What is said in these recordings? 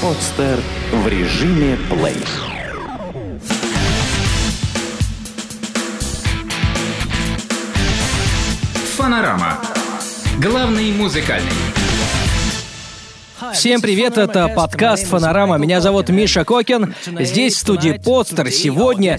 Подстер в режиме плей. Фанорама. Главный музыкальный. Всем привет, это подкаст «Фанорама». Меня зовут Миша Кокин. Здесь, в студии «Подстер». Сегодня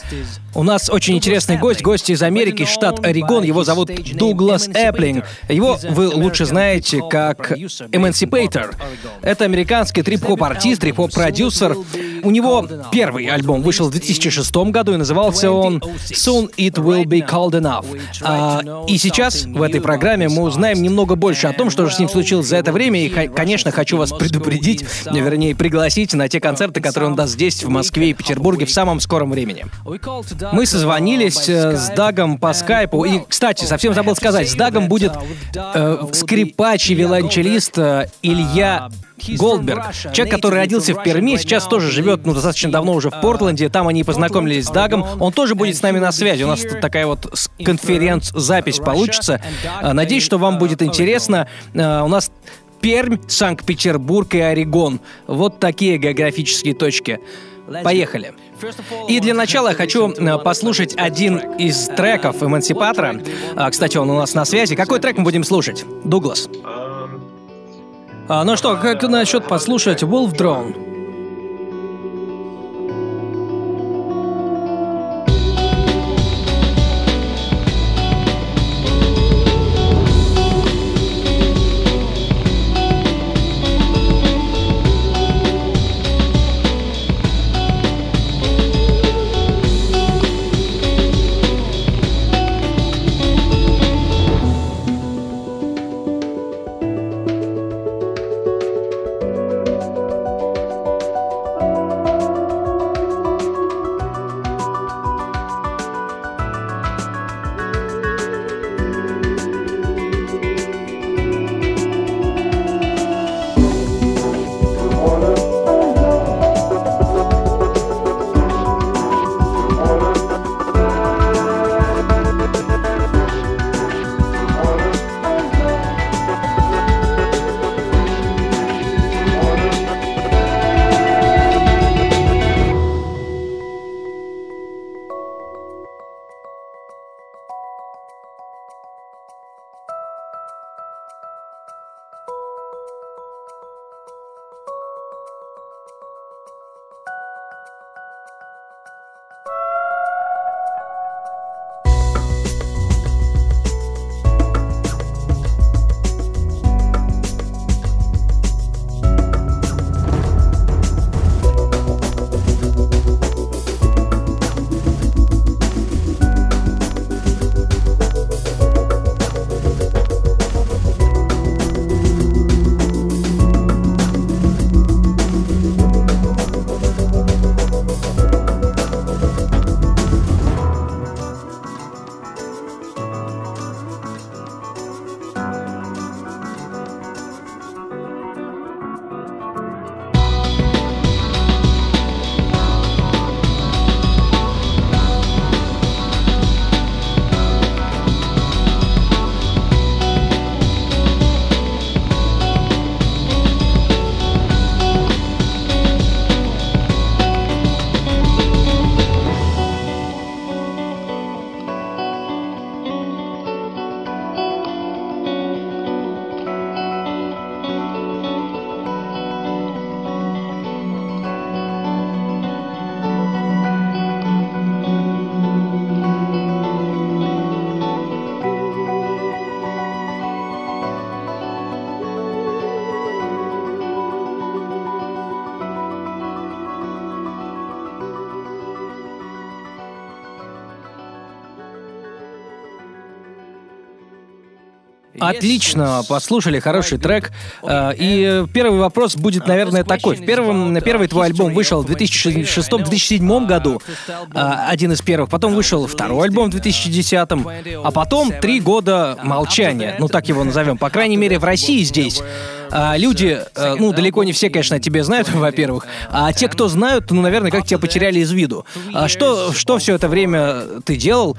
у нас очень интересный гость, гость из Америки, штат Орегон. Его зовут Дуглас Эплинг. Его вы лучше знаете как Emancipator. Это американский трип-хоп-артист, трип-хоп-продюсер. У него первый альбом вышел в 2006 году и назывался он «Soon It Will Be Called Enough». А, и сейчас в этой программе мы узнаем немного больше о том, что же с ним случилось за это время. И, конечно, хочу вас предупредить, вернее, пригласить на те концерты, которые он даст здесь, в Москве и Петербурге в самом скором времени. Мы созвонились э, с Дагом по скайпу. И, кстати, совсем забыл сказать, с Дагом будет э, скрипач и виолончелист э, Илья Голдберг. Человек, который родился в Перми, сейчас тоже живет, ну, достаточно давно уже в Портленде. Там они познакомились с Дагом. Он тоже будет с нами на связи. У нас тут такая вот конференц-запись получится. Э, надеюсь, что вам будет интересно. У нас Пермь, Санкт-Петербург и Орегон. Вот такие географические точки. Поехали. И для начала я хочу э, послушать один из треков «Эмансипатора». А, кстати, он у нас на связи. Какой трек мы будем слушать? Дуглас. А, ну что, как насчет послушать «Wolf Drone»? Отлично, послушали хороший трек. Э, и первый вопрос будет, наверное, такой. В первом, первый твой альбом вышел в 2006-2007 году, э, один из первых. Потом вышел второй альбом в 2010, а потом три года молчания, ну так его назовем, по крайней мере в России здесь. А, люди, э, ну, далеко не все, конечно, о тебе знают, во-первых, а те, кто знают, ну, наверное, как тебя потеряли из виду. А что, что все это время ты делал?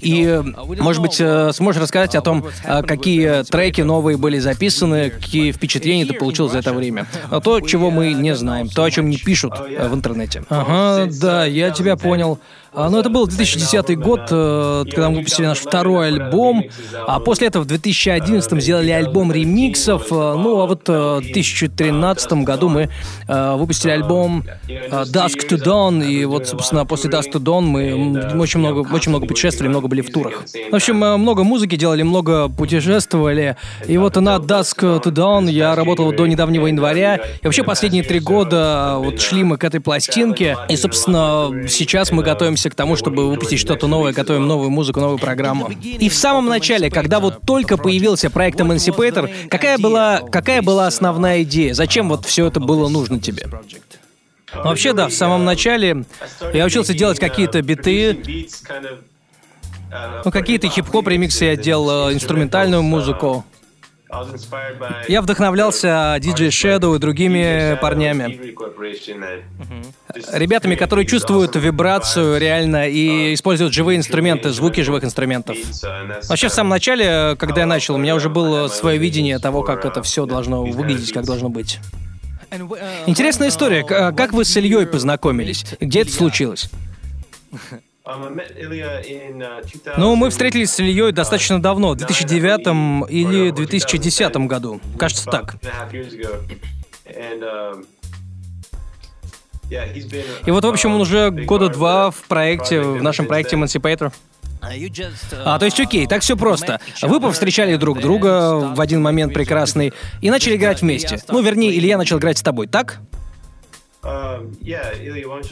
И, может быть, э, сможешь рассказать о том, а, какие треки новые были записаны, какие впечатления ты получил за это время. А то, чего мы не знаем, то, о чем не пишут э, в интернете. Ага, да, я тебя понял. А, ну, это был 2010 год, э, когда мы выпустили наш второй альбом, а после этого в 2011 сделали альбом ремиксов, э, ну, а вот э, в 2013 году мы выпустили альбом Dusk to Dawn, и вот, собственно, после Dusk to Dawn мы очень много, очень много путешествовали, много были в турах. В общем, много музыки делали, много путешествовали, и вот на Dusk to Dawn я работал до недавнего января, и вообще последние три года вот шли мы к этой пластинке, и, собственно, сейчас мы готовимся готовимся к тому, чтобы выпустить что-то новое, готовим новую музыку, новую программу. И в самом начале, когда вот только появился проект Emancipator, какая была, какая была основная идея? Зачем вот все это было нужно тебе? Ну, вообще, да, в самом начале я учился делать какие-то биты, ну, какие-то хип-хоп ремиксы я делал, инструментальную музыку. Я вдохновлялся DJ Shadow и другими парнями. Ребятами, которые чувствуют вибрацию реально и используют живые инструменты, звуки живых инструментов. Вообще, в самом начале, когда я начал, у меня уже было свое видение того, как это все должно выглядеть, как должно быть. Интересная история. Как вы с Ильей познакомились? Где это случилось? Uh, ну, мы встретились с Ильей достаточно давно, в 2009 или 2010 году. Кажется, так. Um, И вот, в общем, он уже года два в проекте, в нашем проекте Emancipator. А, то есть, окей, так все просто. Вы повстречали друг друга в один момент прекрасный и начали играть вместе. Ну, вернее, Илья начал играть с тобой, так? Um,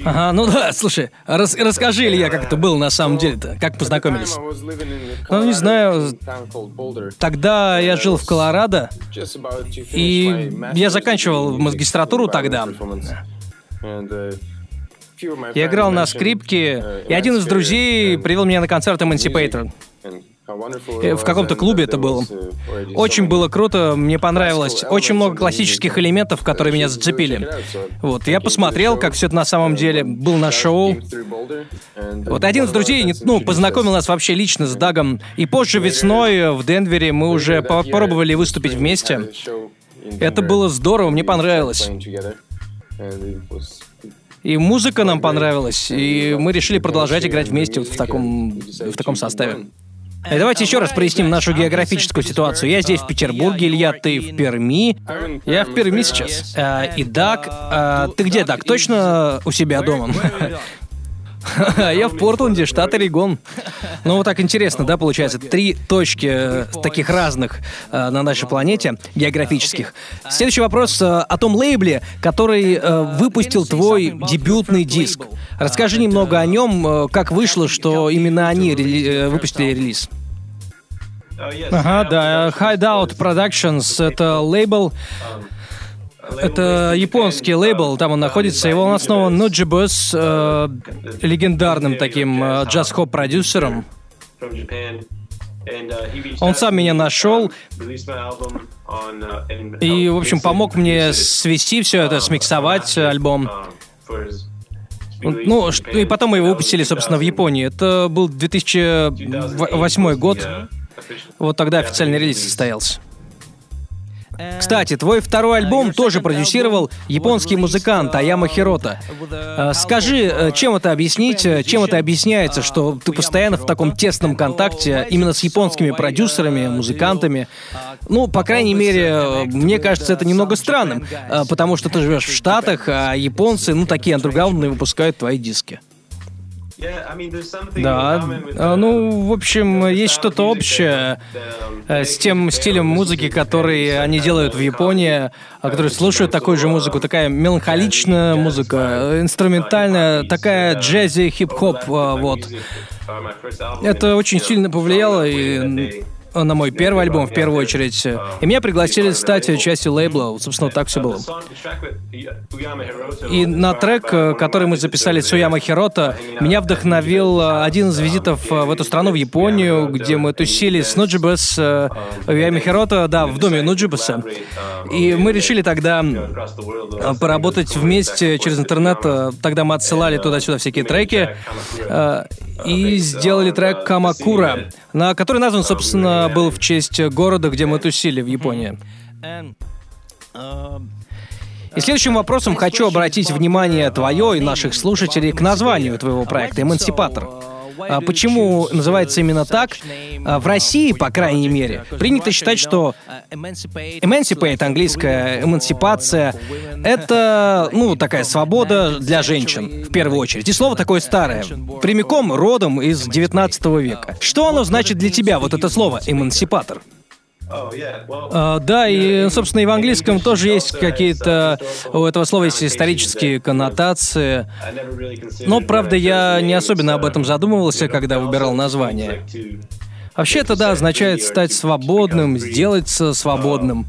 ага, ну да, слушай, рас расскажи, Илья, как это было на самом деле-то, как познакомились? Ну, не знаю, тогда я жил в Колорадо, и я заканчивал магистратуру тогда. Uh, я играл на скрипке, uh, и один из друзей привел меня на концерт Emancipator. Э, в каком-то клубе это было. Очень было круто, мне понравилось. Очень много классических элементов, которые меня зацепили. Вот, я посмотрел, как все это на самом деле был на шоу. Вот один из друзей, ну, познакомил нас вообще лично с Дагом. И позже весной в Денвере мы уже попробовали выступить вместе. Это было здорово, мне понравилось. И музыка нам понравилась, и мы решили продолжать играть вместе вот в таком, в таком составе. И давайте еще раз проясним нашу географическую ситуацию. Я здесь в Петербурге, Илья, ты в Перми. Я в Перми сейчас. А, и Дак, а, ты где, Дак? Точно у себя дома? Я в Портленде, штат Орегон. Ну, вот так интересно, да, получается, три точки э, таких разных э, на нашей планете, географических. Следующий вопрос э, о том лейбле, который э, выпустил твой дебютный диск. Расскажи немного о нем, как вышло, что именно они рели- выпустили релиз. Ага, да, Hideout Productions — это лейбл, это японский лейбл, там он находится. Его он основан Нуджибус, э, легендарным таким э, джаз-хоп-продюсером. Он сам меня нашел и, в общем, помог мне свести все это, смиксовать альбом. Ну, и потом мы его выпустили, собственно, в Японии. Это был 2008 год. Вот тогда официальный релиз состоялся. Кстати, твой второй альбом тоже продюсировал японский музыкант Аяма Хирота. Э, скажи, э, чем это объяснить, э, чем это объясняется, что ты постоянно в таком тесном контакте именно с японскими продюсерами, музыкантами? Ну, по крайней мере, мне кажется, это немного странным, потому что ты живешь в Штатах, а японцы, ну, такие андерграундные выпускают твои диски. Да, а, ну, в общем, есть что-то общее э, с тем стилем музыки, который они делают в Японии, а которые слушают такую же музыку, такая меланхоличная музыка, инструментальная, такая джази, хип-хоп, а, вот. Uh, Это очень сильно повлияло, и на мой первый альбом в первую очередь. И меня пригласили стать частью лейбла. Собственно, так все было. И на трек, который мы записали с Уяма Хирота, меня вдохновил один из визитов в эту страну, в Японию, где мы тусили с Нуджибас, Уяма Хирота, да, в доме Нуджибаса. И мы решили тогда поработать вместе через интернет. Тогда мы отсылали туда-сюда всякие треки. И сделали трек Камакура, на который назван, собственно, был в честь города, где мы тусили в Японии. И следующим вопросом хочу обратить внимание твое и наших слушателей к названию твоего проекта «Эмансипатор». А почему называется именно так? А в России, по крайней мере, принято считать, что emancipate, английская эмансипация, это, ну, такая свобода для женщин, в первую очередь. И слово такое старое, прямиком родом из 19 века. Что оно значит для тебя, вот это слово «эмансипатор»? Uh, да, и, собственно, и в английском тоже есть какие-то... У этого слова есть исторические коннотации. Но, правда, я не особенно об этом задумывался, когда выбирал название. Вообще это, да, означает стать свободным, сделаться свободным.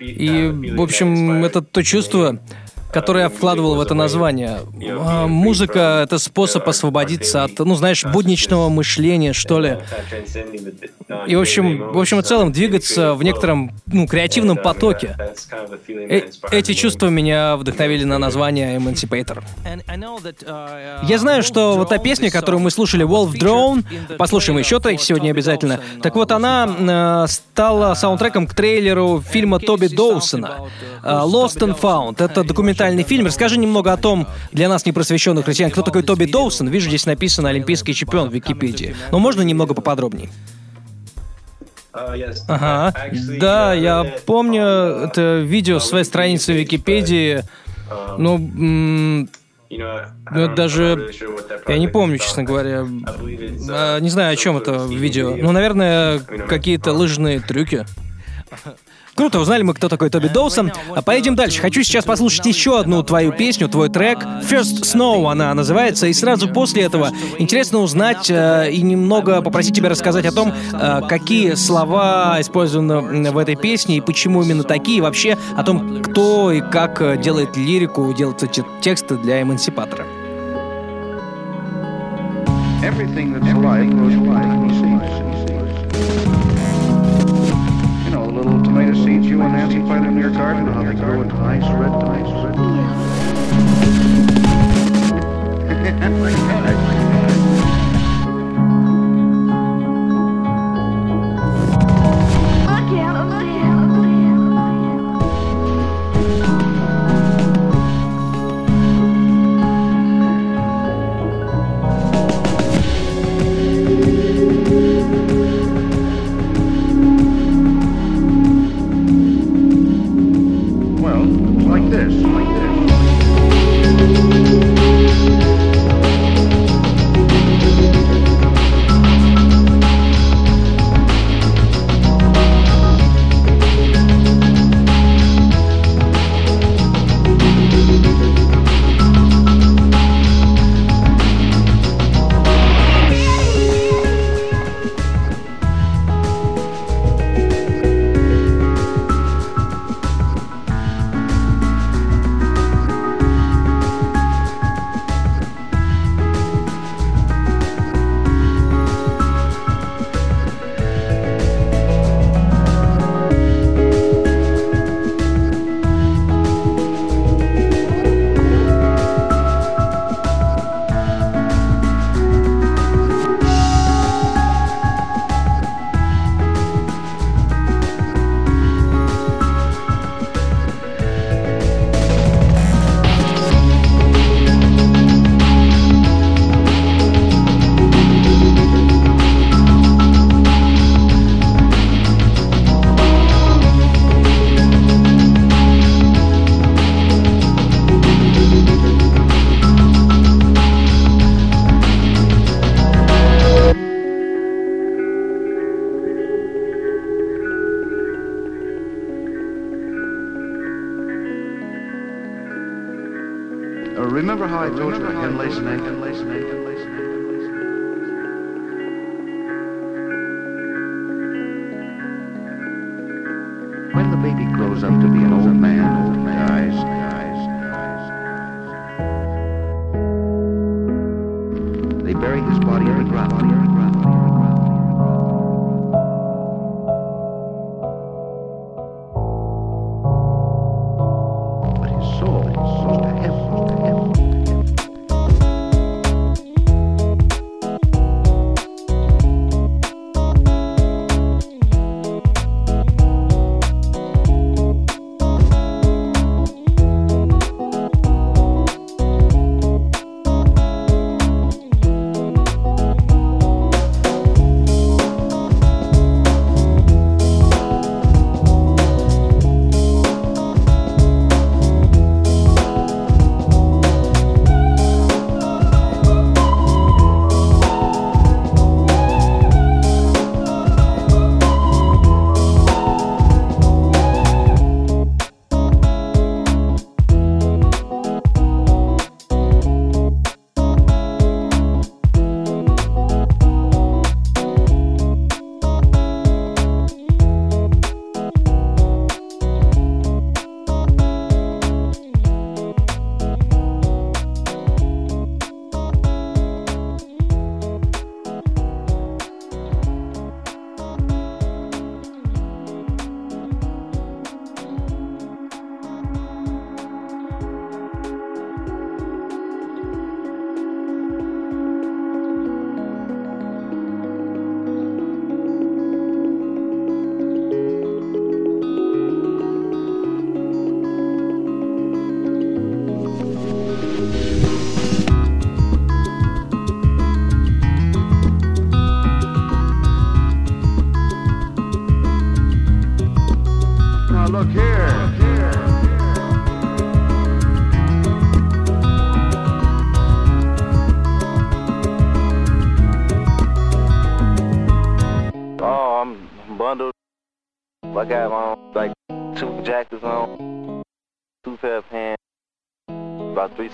И, в общем, это то чувство, который я вкладывал в это название. А, музыка — это способ освободиться от, ну, знаешь, будничного мышления, что ли. И, в общем, в общем и целом, двигаться в некотором, ну, креативном потоке. Э эти чувства меня вдохновили на название Emancipator. Я знаю, что вот та песня, которую мы слушали, Wolf Drone, послушаем еще трек сегодня обязательно, так вот она э, стала саундтреком к трейлеру фильма Тоби Доусона э, «Lost and Found». Это документальный документальный фильм. Расскажи немного о том, для нас непросвещенных россиян, кто такой Тоби Доусон. Вижу, здесь написано «Олимпийский чемпион» в Википедии. Но можно немного поподробнее? Ага. Да, я помню это видео с своей страницы в Википедии. Ну, ну, это даже... Я не помню, честно говоря. А, не знаю, о чем это видео. Ну, наверное, какие-то лыжные трюки. Круто, узнали мы, кто такой Тоби Доусон. А поедем дальше. Хочу сейчас послушать еще одну твою песню, твой трек. First Snow она называется. И сразу после этого интересно узнать э, и немного попросить тебя рассказать о том, э, какие слова использованы в этой песне и почему именно такие. И вообще о том, кто и как делает лирику, делает эти тексты для эмансипатора. Everything that's alive grows you and Nancy find in your garden how they grow into nice red, nice red.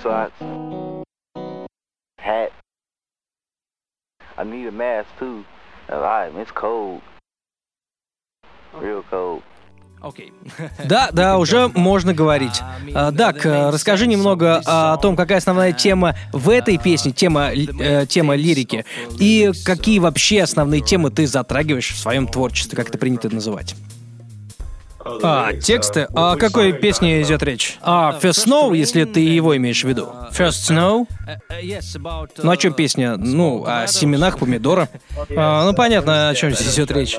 socks, hat. I need a mask too. Alright, it's cold. Real cold. Да, да, уже можно говорить. А, Дак, э, расскажи немного о том, какая основная тема в этой песне, тема, э, тема лирики, и какие вообще основные темы ты затрагиваешь в своем творчестве, как это принято называть. А, тексты? О какой песне идет речь? А, First Snow, если ты его имеешь в виду. First Snow? Ну, о чем песня? Ну, о семенах помидора. А, ну, понятно, о чем здесь идет речь.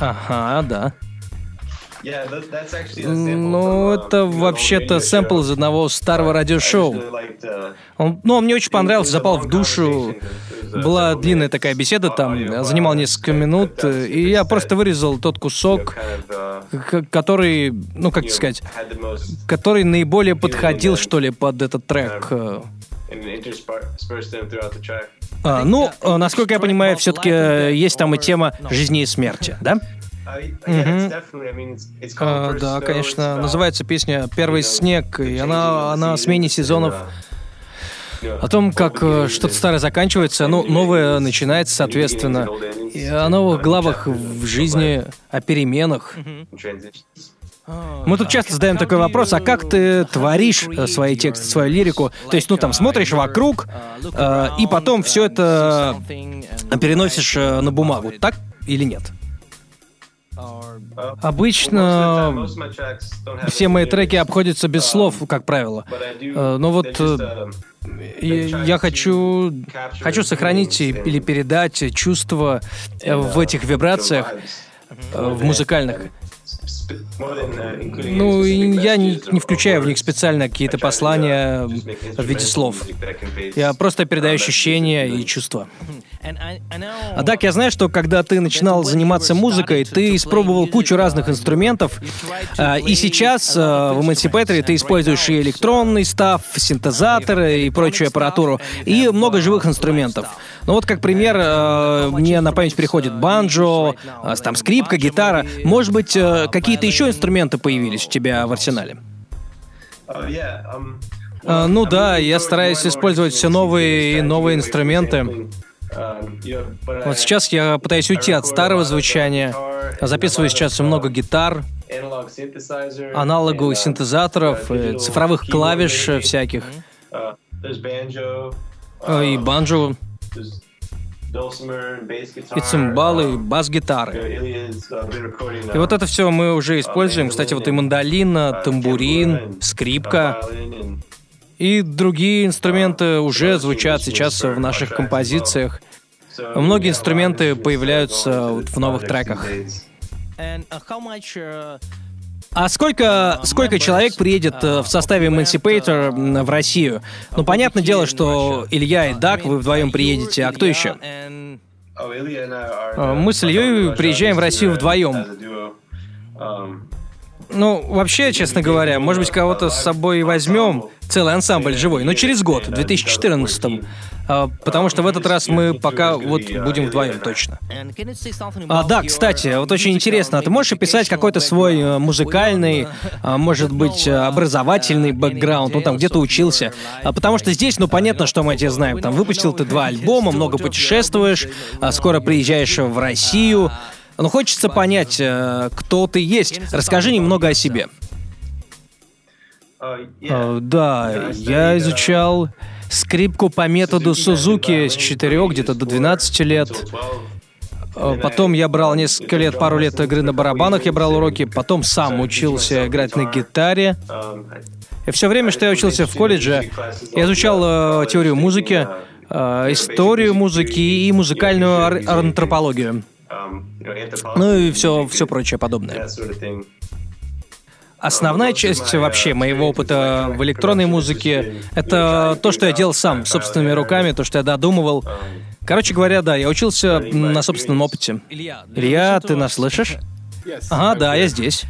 Ага, да. Ну, uh, это вообще-то сэмпл из одного старого радиошоу. uh, Он, ну, он мне очень понравился, запал в душу. uh, Была длинная такая беседа там, audio, занимал uh, несколько минут, э, и я просто вырезал тот кусок, uh, который, ну, как сказать, который наиболее подходил, что ли, под этот трек. э. the track. А, ну, э, насколько я понимаю, все-таки есть там и тема жизни и смерти, да? Uh, А, да, конечно. Называется песня «Первый снег», и она, она о смене сезонов. uh, know, О том, как э, что-то старое заканчивается, ну, новое начинается, соответственно. И о новых главах в жизни, о переменах. transitions. Мы тут часто задаем такой вопрос, а как ты творишь э, свои тексты, свою лирику? То есть, ну, там, смотришь вокруг, э, и потом все это переносишь на бумагу, так или нет? Обычно все мои треки обходятся без слов, как правило. Э, ну вот, э, я хочу, хочу сохранить или передать чувства э, в этих вибрациях, в музыкальных. Ну, я не, не включаю в них специально какие-то послания в виде слов. Я просто передаю ощущения и чувства. А так, я знаю, что когда ты начинал заниматься музыкой, ты испробовал кучу разных инструментов, а, и сейчас а, в Emancipator ты используешь и электронный став, синтезаторы и прочую аппаратуру, и много живых инструментов. Ну вот, как пример, а, мне на память приходит банджо, там скрипка, гитара. Может быть, а, какие-то еще инструменты появились у тебя в арсенале? А, ну да, я стараюсь использовать все новые и новые инструменты. Вот сейчас я пытаюсь уйти от старого звучания. Записываю сейчас много гитар, аналоговых синтезаторов, э, цифровых клавиш э, всяких, э, и банджо, и цимбалы, и um, бас-гитары. uh, И вот uh, это все мы уже используем. Кстати, вот и мандолина, тамбурин, скрипка и другие инструменты уже звучат сейчас в наших композициях. Многие инструменты появляются в новых треках. А сколько, сколько человек приедет э, в составе Emancipator в Россию? Ну, понятное дело, что Илья и Дак, вы вдвоем приедете, а кто еще? Uh, Мы с Ильей приезжаем в Россию вдвоем. Ну, вообще, честно говоря, может быть, кого-то с собой возьмем, целый ансамбль живой, но через год, в 2014 потому что в этот раз мы пока вот будем вдвоем точно. А, да, кстати, вот очень интересно, а ты можешь описать какой-то свой э, музыкальный, а, может быть, образовательный бэкграунд, ну там где-то учился? А, потому что здесь, ну понятно, что мы о тебе знаем. Там выпустил ты два альбома, много путешествуешь, а скоро приезжаешь в Россию. Но хочется понять, э, кто ты есть. Расскажи немного о себе. Э, Да, я изучал скрипку по методу Сузуки с 4 где-то до 12 лет. Э, Потом я брал несколько лет, пару лет игры на барабанах, я брал уроки, потом сам учился играть на гитаре. И все время, что я учился в колледже, я изучал э, теорию музыки, э, историю музыки и музыкальную ар- антропологию. Ну и все, все прочее подобное. Основная часть вообще моего опыта в электронной музыке — это то, что я делал сам, собственными руками, то, что я додумывал. Короче говоря, да, я учился на собственном опыте. Илья, ты нас слышишь? Ага, да, я здесь.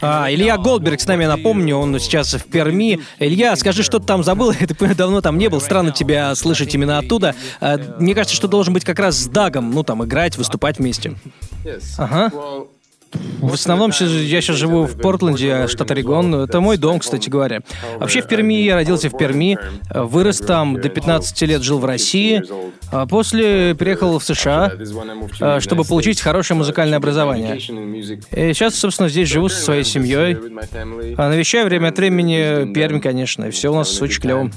А, Илья Голдберг с нами, напомню, он сейчас в Перми. Илья, скажи, что ты там забыл? Ты давно там не был, странно тебя слышать именно оттуда. А, Мне кажется, что должен быть как раз с Дагом, ну там, играть, выступать вместе. Ага. В основном щас- я сейчас живу в Портленде, штат Орегон. Это мой дом, кстати говоря. Вообще в Перми я родился в Перми, вырос там, до 15 лет жил в России, а после переехал в США, а, чтобы получить хорошее музыкальное образование. И сейчас, собственно, здесь живу со своей семьей. А навещаю время от времени Пермь, конечно, все у нас очень клево.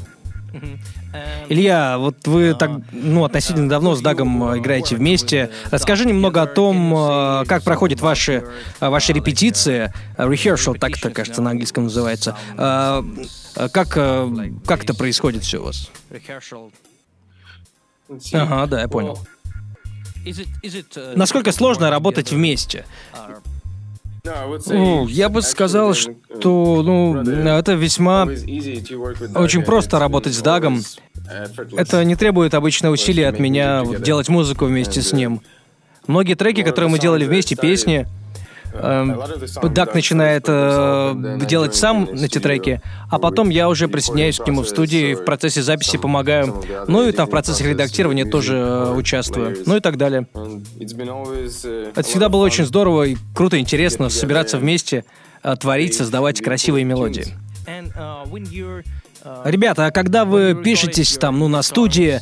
Илья, вот вы так, ну, относительно давно с Дагом э, играете вместе. Расскажи немного о том, э, как проходят ваши, э, ваши репетиции. Э, Rehearsal, так это, кажется, на английском называется. Э, э, Как, э, как это происходит все у вас? Ага, да, я понял. Насколько сложно работать вместе? Ну, я бы сказал, что, ну, это весьма очень просто работать с Дагом. Это не требует обычно усилий от меня делать музыку вместе с ним. Многие треки, которые мы делали вместе, песни, эм, Даг начинает э, делать сам эти треки, а потом я уже присоединяюсь к нему в студии, в процессе записи помогаю. Ну и там в процессе редактирования тоже э, участвую. Ну и так далее. Это всегда было очень здорово и круто, интересно собираться вместе, э, творить, создавать красивые мелодии. Ребята, а когда вы пишетесь там, ну, на студии,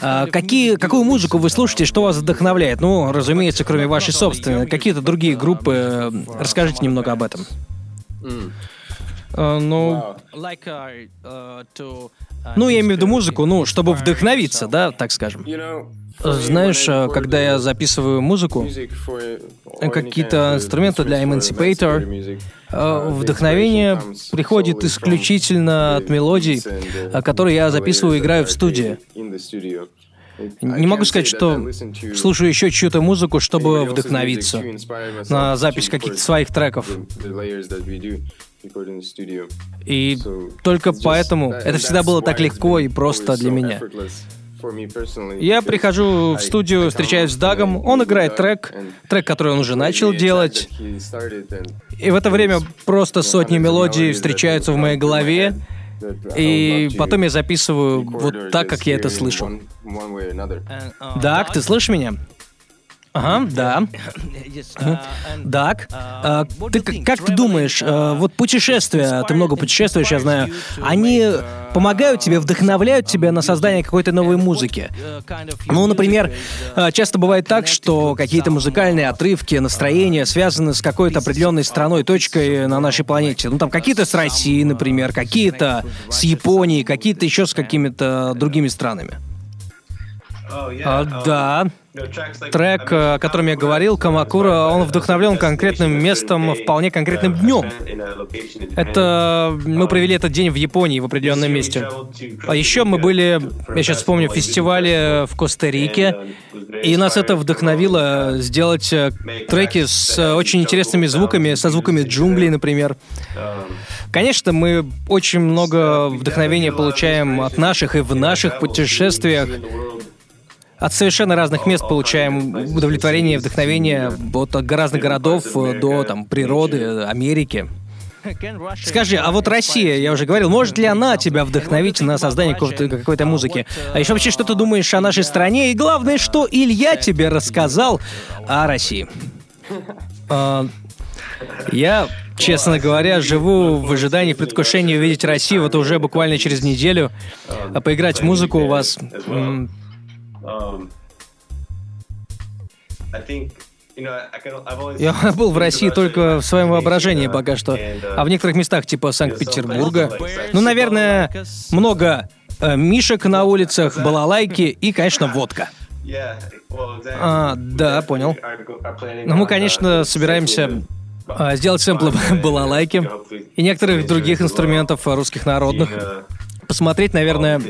а какие, какую музыку вы слушаете, что вас вдохновляет? Ну, разумеется, кроме вашей собственной. Какие-то другие группы. э, Расскажите немного об этом. Э, Ну, ну, я имею в виду музыку, ну, чтобы вдохновиться, да, так скажем. Знаешь, э, когда я записываю музыку, какие-то инструменты для Emancipator, э, вдохновение приходит исключительно от мелодий, э, которые я записываю и играю в студии. Не могу сказать, что слушаю еще чью-то музыку, чтобы вдохновиться на запись каких-то своих треков. И только поэтому это всегда было так легко и просто для меня. Я прихожу в студию, встречаюсь с Дагом, он играет трек, трек, который он уже начал делать, и в это время просто сотни мелодий встречаются в моей голове, и потом я записываю вот так, как я это слышу. Даг, ты слышишь меня? Ага, да. Дак, а, ты к- как ты думаешь, вот путешествия, ты много путешествуешь, я знаю, они помогают тебе, вдохновляют тебя на создание какой-то новой музыки? Ну, например, а, часто бывает так, что какие-то музыкальные отрывки, настроения связаны с какой-то определенной страной, точкой на нашей планете. Ну, там какие-то с Россией, например, какие-то с Японией, какие-то еще с какими-то другими странами. Да. you know, tracks like- Трек, о котором я говорил, Камакура, он вдохновлен конкретным местом, вполне конкретным днем. Это мы провели этот день в Японии, в определенном месте. А еще мы были, я сейчас вспомню, в фестивале в Коста-Рике, и нас это вдохновило сделать э, треки с очень интересными звуками, со звуками джунглей, например. Конечно, мы очень много вдохновения получаем от наших и в наших путешествиях. От совершенно разных мест получаем удовлетворение, вдохновение от разных городов до там природы, Америки. Скажи, а вот Россия, я уже говорил, может ли она тебя вдохновить на создание какого-то- какой-то музыки? А еще вообще, что ты думаешь о нашей стране? И главное, что Илья тебе рассказал о России? А, Я, честно говоря, живу в ожидании, предвкушении увидеть Россию вот уже буквально через неделю, а поиграть в музыку у вас. Я был в России только в своем воображении пока что, а в некоторых местах типа Санкт-Pетербурга, ну, наверное, много э, мишек на улицах, балалайки и, конечно, водка. А, да, понял. Ну, мы, on, конечно, uh, собираемся а, сделать сэмплы балалайки и некоторых других инструментов русских народных. Посмотреть, наверное,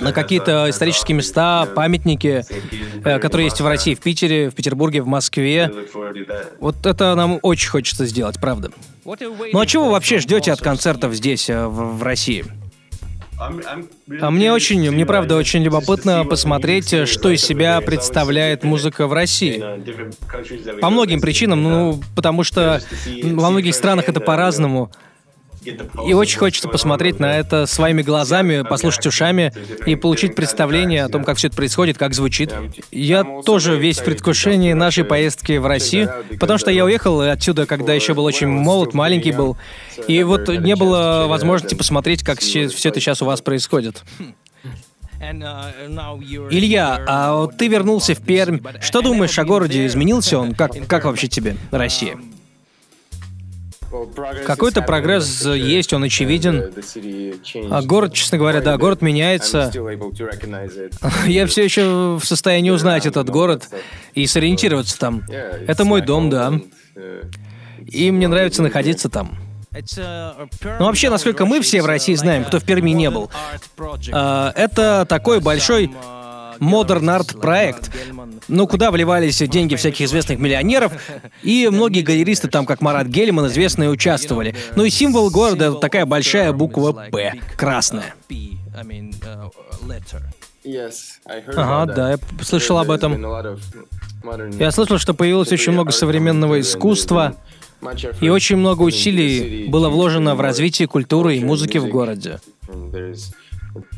на какие-то исторические места, памятники, э, которые есть в. России, в Питере, в Петербурге, в Москве. Вот это нам очень хочется сделать, правда. Ну а чего вы вообще ждете от концертов здесь, э, в, в России? А мне очень, мне правда очень любопытно посмотреть, что из себя представляет музыка в России. По многим причинам, ну, потому что во многих странах это по-разному. И очень хочется посмотреть на это своими глазами, послушать ушами и получить представление о том, как все это происходит, как звучит. Я тоже весь в предвкушении нашей поездки в Россию, потому что я уехал отсюда, когда еще был очень молод, маленький был, и вот не было возможности посмотреть, как все, это сейчас у вас происходит. Илья, а вот ты вернулся в Пермь. Что думаешь о городе? Изменился он? Как, как вообще тебе Россия? Какой-то прогресс есть, он очевиден. А город, честно говоря, да, город меняется. Я все еще в состоянии узнать этот город и сориентироваться там. Это мой дом, да. И мне нравится находиться там. Ну вообще, насколько мы все в России знаем, кто в Перми не был, А, Это такой большой модерн арт проект, ну, куда вливались деньги всяких известных миллионеров, и многие галеристы там, как Марат Гельман, известные, участвовали. Ну и символ города — это такая большая буква «П», красная. Ага, да, я слышал об этом. Я слышал, что появилось очень много современного искусства, и очень много усилий было вложено в развитие культуры и музыки в городе.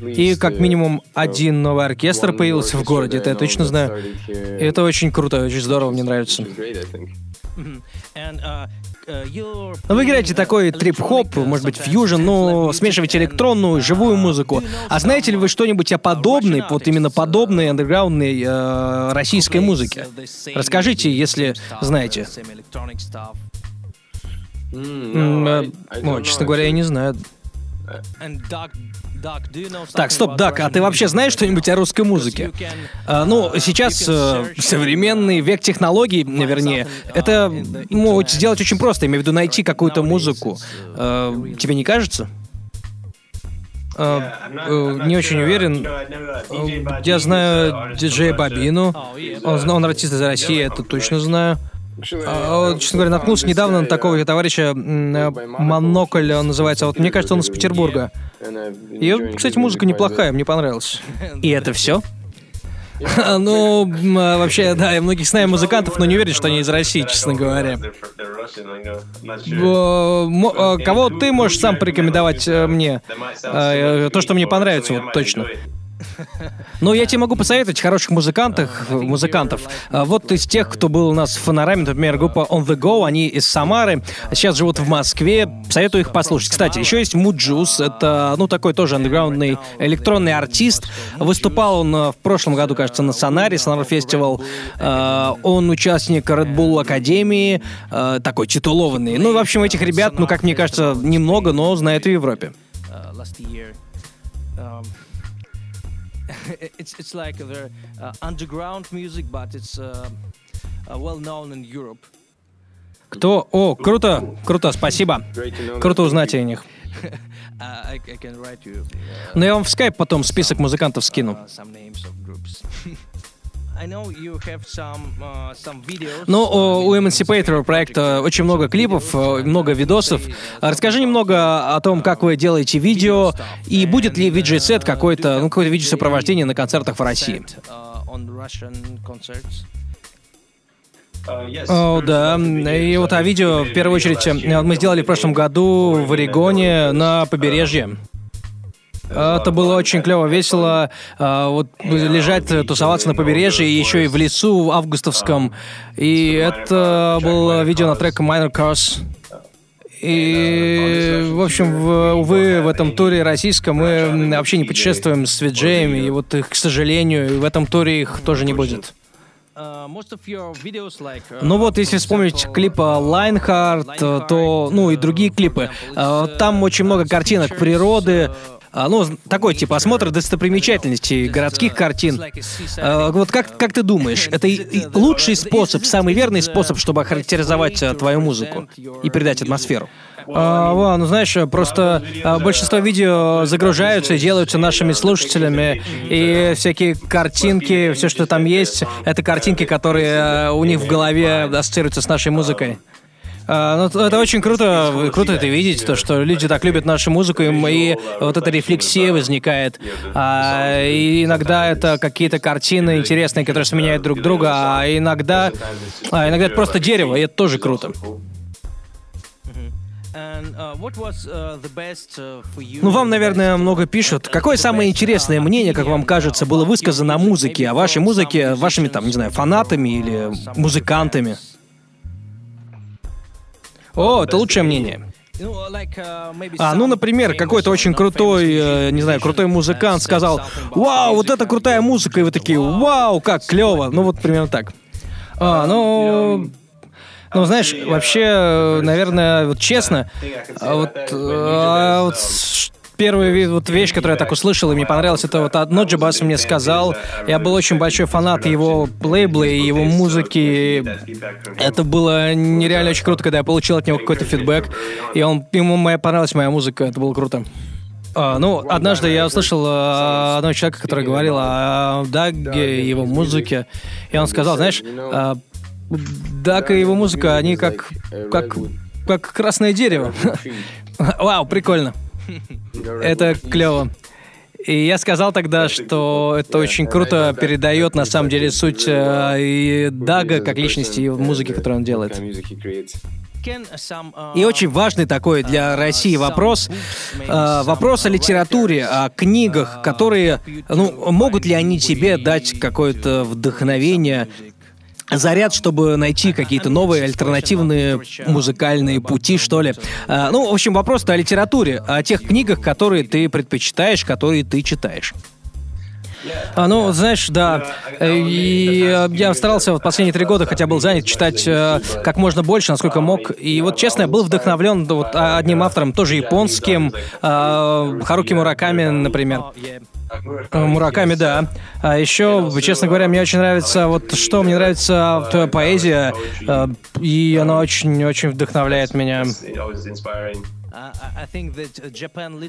И как минимум один новый оркестр появился в городе, это я точно знаю. И это очень круто, очень здорово, мне нравится. Но вы играете такой трип-хоп, может быть, фьюжн, ну, смешиваете электронную, живую музыку. А знаете ли вы что-нибудь о подобной, вот именно подобной андерграундной э, российской музыке? Расскажите, если знаете. М, э, О, честно говоря, я не знаю. Так, стоп, Дак, а ты вообще знаешь что-нибудь о русской музыке? А, ну, сейчас э, современный век технологий, вернее, это ну, сделать очень просто, имею в виду найти какую-то музыку. Э, тебе не кажется? Э, не очень уверен. Я знаю диджея Бабину. Он, зна- он артист из России, это точно знаю. А, честно говоря, наткнулся недавно на такого товарища э, Монокль, он называется. Вот мне кажется, он из Петербурга. И, кстати, музыка неплохая, мне понравилась. И это все? Ну, а, вообще, да, я многих знаю музыкантов, но не уверен, что они из России, честно говоря. А, Кого ты можешь сам порекомендовать э, мне? Э, То, что мне понравится, вот точно. Но я тебе могу посоветовать хороших музыкантов, музыкантов. Вот из тех, кто был у нас в фонораме, например, группа On The Go, они из Самары, сейчас живут в Москве. Советую их послушать. Кстати, еще есть Mujuice, это, ну, такой тоже андеграундный электронный артист. Выступал он э, в прошлом году, кажется, на Сонаре, Sonar Festival. Э, Он участник Red Bull Академии, э, такой титулованный. Ну, в общем, этих ребят, ну, как мне кажется, немного, но знают в Европе. it's it's like a uh, underground music, but it's uh, uh, well known in Europe. Кто? О, круто, круто, спасибо. Круто узнать о них. Но я вам в скайп потом список музыкантов скину. Ну, о- у Emancipator проекта очень много клипов, э, много видосов. А Расскажи немного о том, как вы делаете видео, и будет ли виджей-сет какой-то, ну, какое-то видеосопровождение на концертах в России. Uh, yes, О, there's да. И вот uh, о видео, в первую очередь, э, мы сделали в прошлом году в Орегоне на побережье. Это было очень клево, весело. а, Вот лежать, э, тусоваться на побережье, еще и в лесу августовском. И это было видео на трек Minor Cars. И, в общем, в- увы, в этом туре российском мы вообще не путешествуем с виджеями, и вот их, к сожалению, в этом туре их тоже не будет. Ну вот, если вспомнить клипа Lionheart, то, ну и другие клипы, э, там очень много картинок природы, а, ну, такой типа осмотр достопримечательностей, городских картин. Э, Вот как, как ты думаешь, это лучший способ, самый верный способ, чтобы охарактеризовать э, твою музыку и передать атмосферу? А, ну знаешь, просто а, большинство видео загружаются и делаются нашими слушателями, и всякие картинки, все, что там есть, это картинки, которые э, у них в голове ассоциируются с нашей музыкой. А, ну, это очень круто, круто это видеть, то, что люди так любят нашу музыку, и, и вот эта рефлексия возникает. А, и иногда это какие-то картины интересные, которые сменяют друг друга, а иногда, а иногда это просто дерево, и это тоже круто. Ну, вам, наверное, много пишут. Какое самое интересное мнение, как вам кажется, было высказано о музыке, о вашей музыке, вашими, там, не знаю, фанатами или музыкантами? О, это лучшее мнение. А, ну, например, какой-то очень крутой, э, не знаю, крутой музыкант сказал, «Вау, вот это крутая музыка!» И вы такие, «Вау, как клево!» Ну, вот примерно так. А, ну... Ну, знаешь, вообще, наверное, вот честно, а вот, а вот с- первая вот вещь, которую я так услышал, и мне понравилось, это вот одно Джабас мне сказал. Я был очень большой фанат его лейбла и его музыки. Это было нереально очень круто, когда я получил от него какой-то фидбэк, и он, ему моя, понравилась моя музыка, это было круто. А, ну, однажды я услышал а, одного человека, который говорил о Даге и его музыке, и он сказал, знаешь, а, Даг и его музыка, они как, как, как красное дерево. Вау, прикольно. Это клево. И я сказал тогда, что это очень круто передает на самом деле суть э, и Дага как личности и музыки, которую он делает. И очень важный такой для России вопрос, э, вопрос о литературе, о книгах, которые, ну, могут ли они тебе дать какое-то вдохновение, заряд, чтобы найти какие-то новые альтернативные музыкальные пути, что ли. А, ну, в общем, вопрос-то о литературе, о тех книгах, которые ты предпочитаешь, которые ты читаешь. А, ну, знаешь, да. э, И э, я старался вот последние три года, хотя был занят, читать э, как можно больше, насколько мог. И вот, честно, я был вдохновлен вот одним автором, тоже японским, э, Харуки Мураками, например. Э, Мураками, да. А еще, честно говоря, мне очень нравится, вот что мне нравится твоя поэзия, э, и она очень-очень вдохновляет меня.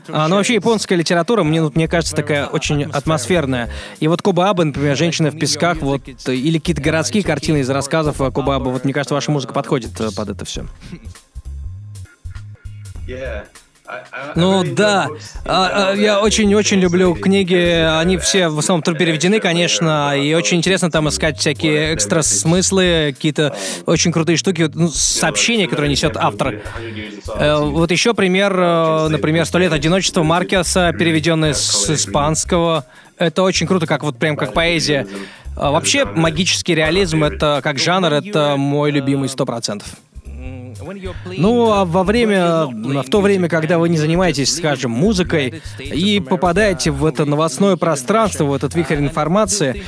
А, ну, вообще, японская литература, мне, мне кажется, такая очень атмосферная. И вот Коба Аба, например, «Женщина в песках», вот, или какие-то городские картины из рассказов Коба Аба, вот, мне кажется, ваша музыка подходит э, под это все. Ну да, А, а, я очень-очень люблю книги, они все в основном переведены, конечно, и очень интересно там искать всякие экстра смыслы, какие-то очень крутые штуки, ну, сообщения, которые несет автор. Э, Вот еще пример, э, например, «Сто лет одиночества» Маркеса, переведенный с испанского. Это очень круто, как вот прям как поэзия. А, Вообще, магический реализм — это как жанр, это мой любимый сто процентов. Ну, а во время, в то время, когда вы не занимаетесь, скажем, музыкой и попадаете в это новостное пространство, в этот вихрь информации,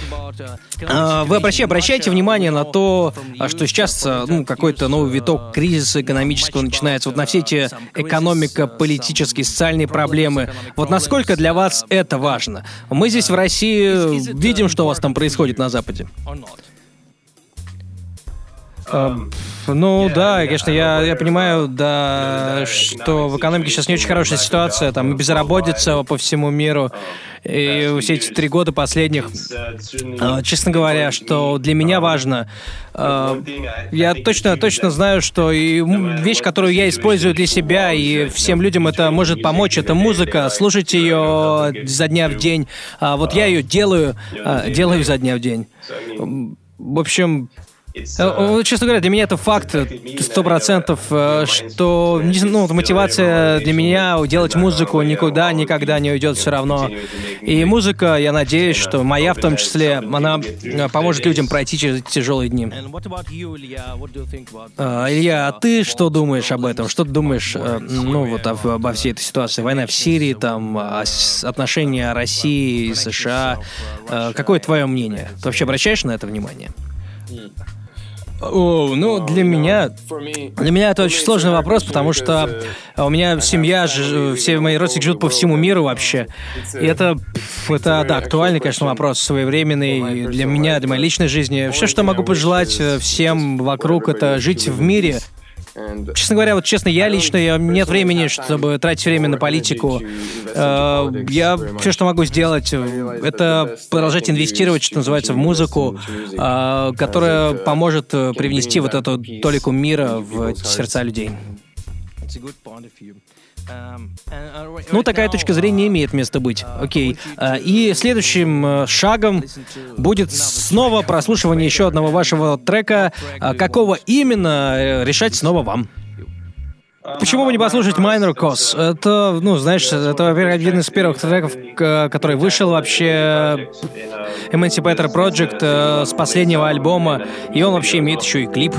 а, вы обращайте, обращайте внимание на то, что сейчас а, ну, какой-то новый виток кризиса экономического начинается, вот на все эти экономика, политические, социальные проблемы. Вот насколько для вас это важно? Мы здесь в России видим, что у вас там происходит на Западе. Um, Ну да, конечно, я, я понимаю, да, что в экономике сейчас не очень хорошая ситуация, там безработица по всему миру. И все эти три года последних, а, честно говоря, что для меня важно, а, я точно, точно знаю, что и вещь, которую я использую для себя, и всем людям это может помочь, это музыка, слушать ее за дня в день. А Вот я ее делаю, а, делаю за дня в день. В общем, Честно говоря, для меня это факт сто процентов, э, что ну, мотивация для меня делать музыку никуда, никогда не уйдет все равно. И музыка, я надеюсь, что моя в том числе, она э, поможет людям пройти через тяжелые дни. Илья, а ты что думаешь об этом? Что ты думаешь, э, ну вот об- обо всей этой ситуации? Война в Сирии, там, а, отношения России и США. Э, Какое твое мнение? Ты вообще обращаешь на это внимание? О, ну, для меня... Для меня это очень сложный вопрос, потому что у меня семья, все мои родственники живут по всему миру вообще. И это, это, да, актуальный, конечно, вопрос, своевременный для меня, для моей личной жизни. Все, что могу пожелать э, всем вокруг, это жить в мире, Честно говоря, вот честно, я лично, я, нет времени, чтобы тратить время на политику. Э, Я все, что могу сделать, это продолжать инвестировать, что называется, в музыку, э, которая поможет э, привнести вот эту толику мира в сердца людей. Ну, такая точка зрения имеет место быть. Окей. А, И следующим э, шагом будет снова прослушивание еще одного вашего трека. А Какого именно, э, решать снова вам. Почему бы не послушать Minor Cause? Это, ну, знаешь, это, во-первых, один из первых треков, который вышел вообще Emancipator Project э, с последнего альбома, и он вообще имеет еще и клип.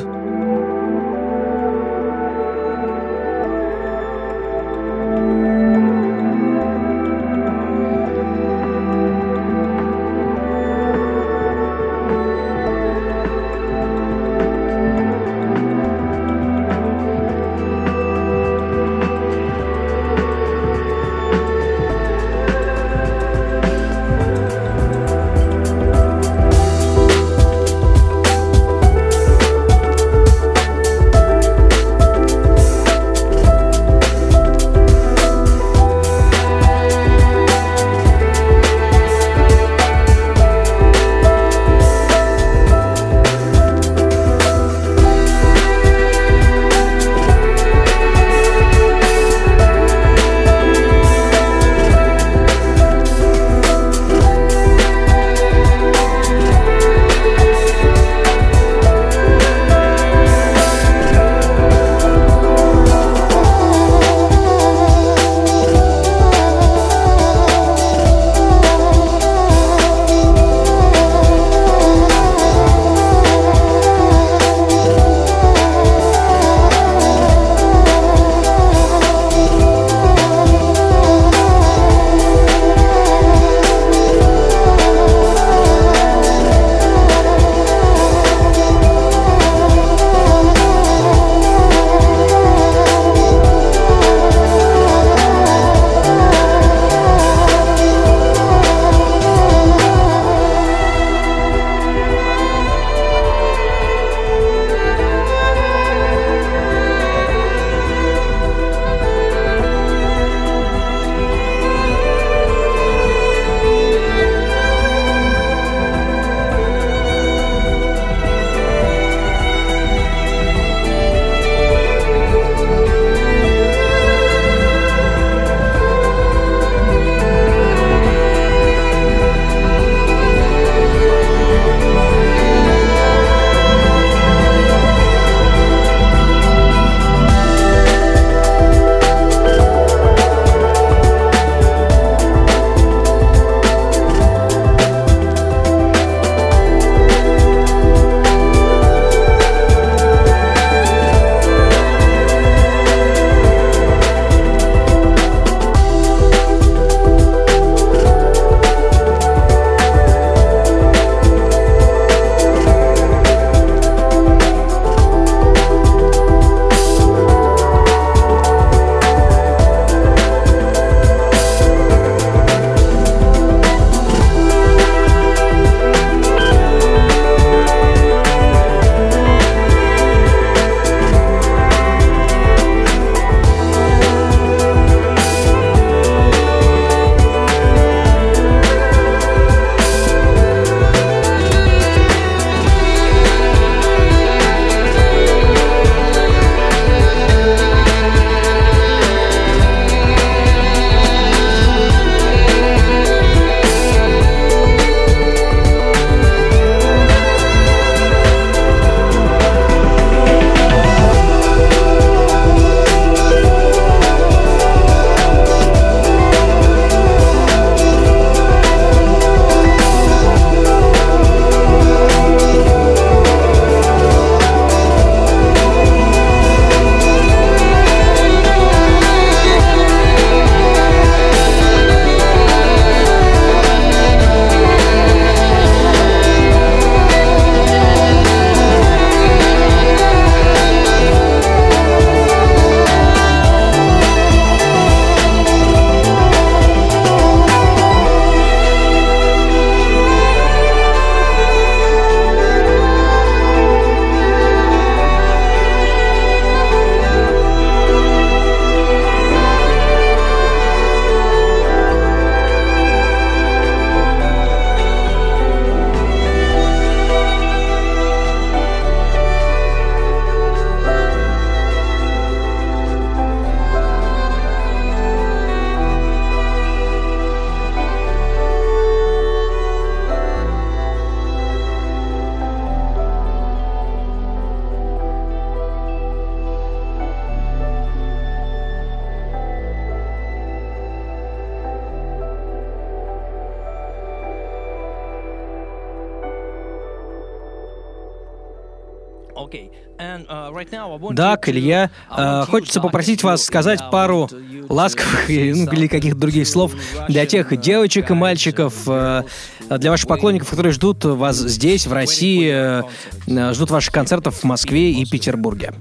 Дак, Илья, э, хочется попросить вас сказать пару ласковых ну, или каких-то других слов для тех девочек и мальчиков, э, для ваших поклонников, которые ждут вас здесь, в России, э, ждут ваших концертов в Москве и Петербурге.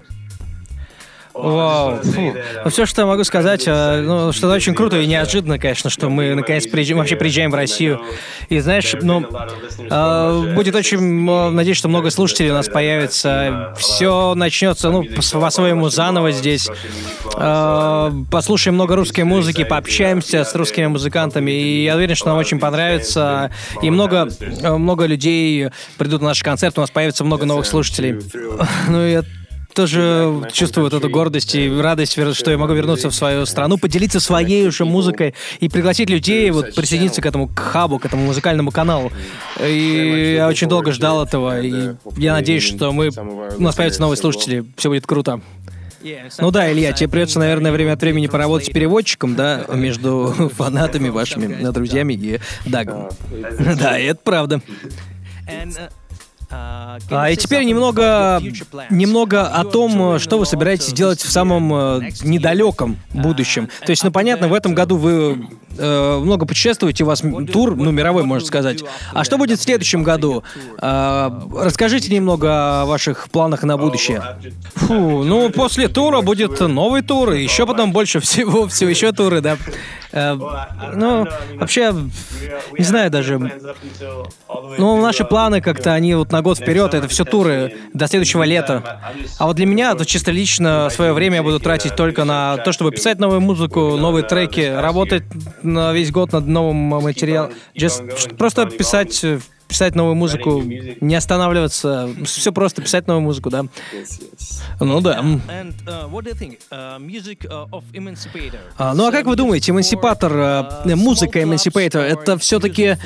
Вау. Фу. Ну, все, что я могу сказать, э, ну, что-то очень круто и неожиданно, конечно, что мы наконец приезжаем, вообще приезжаем в Россию. И знаешь, ну, э, будет очень, э, надеюсь, что много слушателей у нас появится. Все начнется, ну, по- по-своему заново здесь. Э, послушаем много русской музыки, пообщаемся с русскими музыкантами, и я уверен, что нам очень понравится. И много, э, много людей придут на наш концерт, у нас появится много новых слушателей. Ну, я тоже чувствую вот эту гордость и радость, что я могу вернуться в свою страну, поделиться своей уже музыкой и пригласить людей вот присоединиться к этому к хабу, к этому музыкальному каналу. И я очень долго ждал этого, и я надеюсь, что мы у нас появятся новые слушатели, все будет круто. Ну да, Илья, тебе придется, наверное, время от времени поработать с переводчиком, да, между фанатами вашими, друзьями и Дагом. Да, и это правда. А, и теперь немного, немного о том, э, что вы собираетесь делать в самом э, недалеком будущем. То есть, ну понятно, в этом году вы э, много путешествуете, у вас тур, ну мировой, можно сказать. А что будет в следующем году? А, расскажите немного о ваших планах на будущее. Фу, ну после тура будет новый тур, и еще потом больше всего, всего еще туры, да. Э, ну, вообще, не знаю даже. Ну, наши планы как-то, они вот на год вперед, это все туры до следующего лета. А вот для меня, то чисто лично, свое время я буду тратить только на то, чтобы писать новую музыку, новые треки, работать на весь год над новым материалом. Just- просто писать, э, писать новую музыку, не останавливаться, все просто писать новую музыку, да. Ну да. А, ну а как вы думаете, эмансипатор, э, музыка эмансипатор, это все-таки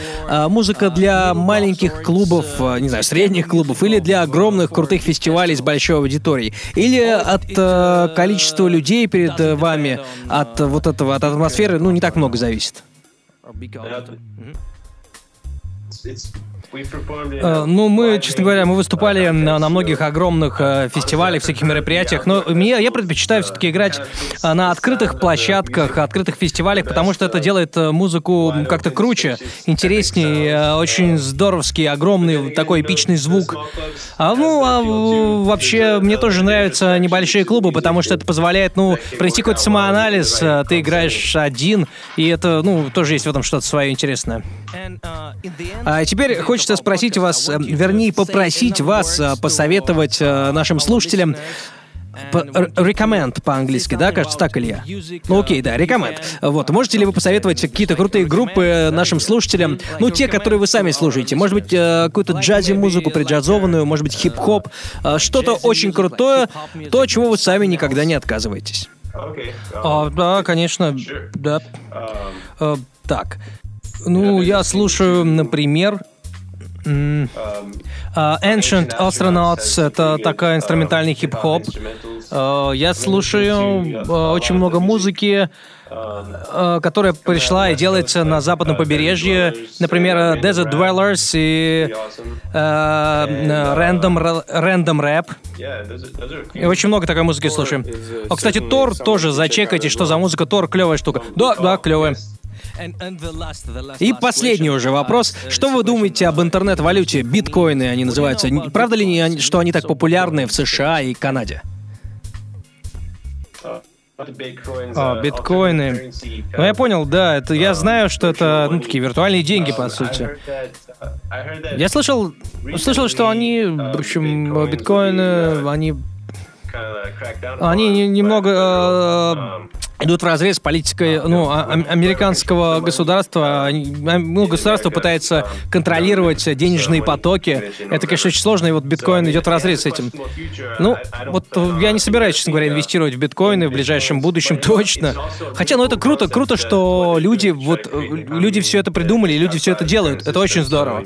музыка для маленьких клубов, э, не знаю, средних клубов, или для огромных крутых фестивалей с большой аудиторией? Или от э, количества людей перед э, вами, от э, вот этого, от атмосферы, ну не так много зависит? Э, Ну, мы, честно говоря, мы выступали на, на многих огромных э, фестивалях, всяких мероприятиях, но мне, я предпочитаю все-таки играть э, на открытых площадках, открытых фестивалях, потому что это делает э, музыку как-то круче, интереснее, э, очень здоровский, огромный такой эпичный звук. А, ну, а вообще, мне тоже нравятся небольшие клубы, потому что это позволяет, ну, провести какой-то самоанализ, э, ты играешь один, и это, ну, тоже есть в этом что-то свое интересное. А теперь хочется спросить вас, э, вернее, попросить вас э, посоветовать э, нашим слушателям по- р- recommend по-английски, да, кажется, так, Илья? Ну окей, да, recommend. Вот, можете ли вы посоветовать какие-то крутые группы нашим слушателям, ну, те, которые вы сами слушаете? Может быть, э, какую-то джази-музыку, преджазованную, может быть, хип-хоп, что-то очень крутое, то, чего вы сами никогда не отказываетесь. А, да, конечно, да. Э, так, ну, я слушаю, например, м, а, Ancient Astronauts — это такой инструментальный хип-хоп. Э, Я слушаю э, очень много музыки, э, которая пришла и делается на западном побережье. Например, э, Desert Dwellers и э, э, Random, Ra- Random Rap. И очень много такой музыки слушаем. О, кстати, Тор тоже зачекайте, что за музыка. Тор клевая штука. Да, да, клевая. И последний уже вопрос. Что вы думаете об интернет-валюте? Биткоины они называются. Правда ли что они так популярны в США и Канаде? А, биткоины. Ну, я понял, да, это я знаю, что это ну, такие виртуальные деньги, по сути. Я слышал, слышал, что они, в общем, биткоины, они, они не- немного э, идут в разрез с политикой, ну, а- ам- американского государства. Ам- Ну, государство пытается контролировать денежные потоки. Это, конечно, очень сложно, и вот биткоин идет в разрез с этим. Ну, вот э, я не собираюсь, честно говоря, инвестировать в биткоины в ближайшем будущем точно. Хотя, ну это круто, круто, что люди вот э, люди все это придумали, люди все это делают. Это очень здорово.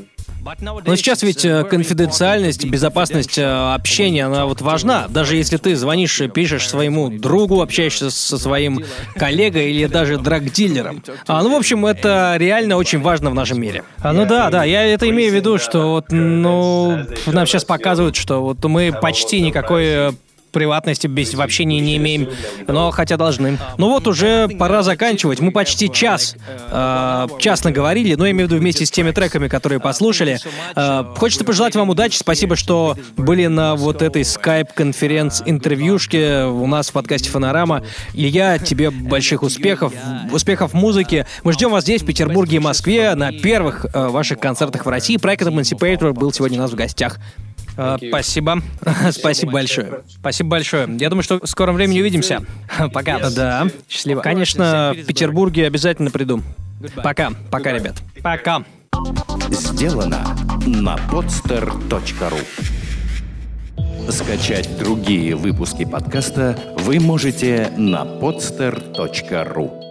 Но сейчас ведь э, конфиденциальность, безопасность э, общения, она вот важна. Даже если ты звонишь, пишешь своему другу, общаешься со своим коллегой или даже драг-дилером. А, ну, в общем, это реально очень важно в нашем мире. А, ну да, да, я это имею в виду, что вот, ну, нам сейчас показывают, что вот мы почти никакой э, приватности без в общении не имеем, но хотя должны. Ну вот уже пора заканчивать. Мы почти час, э, час наговорили, но я имею в виду вместе с теми треками, которые послушали. Э, хочется пожелать вам удачи. Спасибо, что были на вот этой скайп-конференц-интервьюшке у нас в подкасте «Фонорама». Илья, тебе больших успехов, успехов в музыке. Мы ждем вас здесь, в Петербурге и Москве, на первых э, ваших концертах в России. Проект Emancipator был сегодня у нас в гостях. А, спасибо. Спасибо большое. Спасибо большое. Я думаю, что в скором времени увидимся. Пока. Да. Счастливо. Конечно, в Петербурге обязательно приду. Пока. Пока, ребят. Пока. Сделано на podster.ru Скачать другие выпуски подкаста вы можете на podster.ru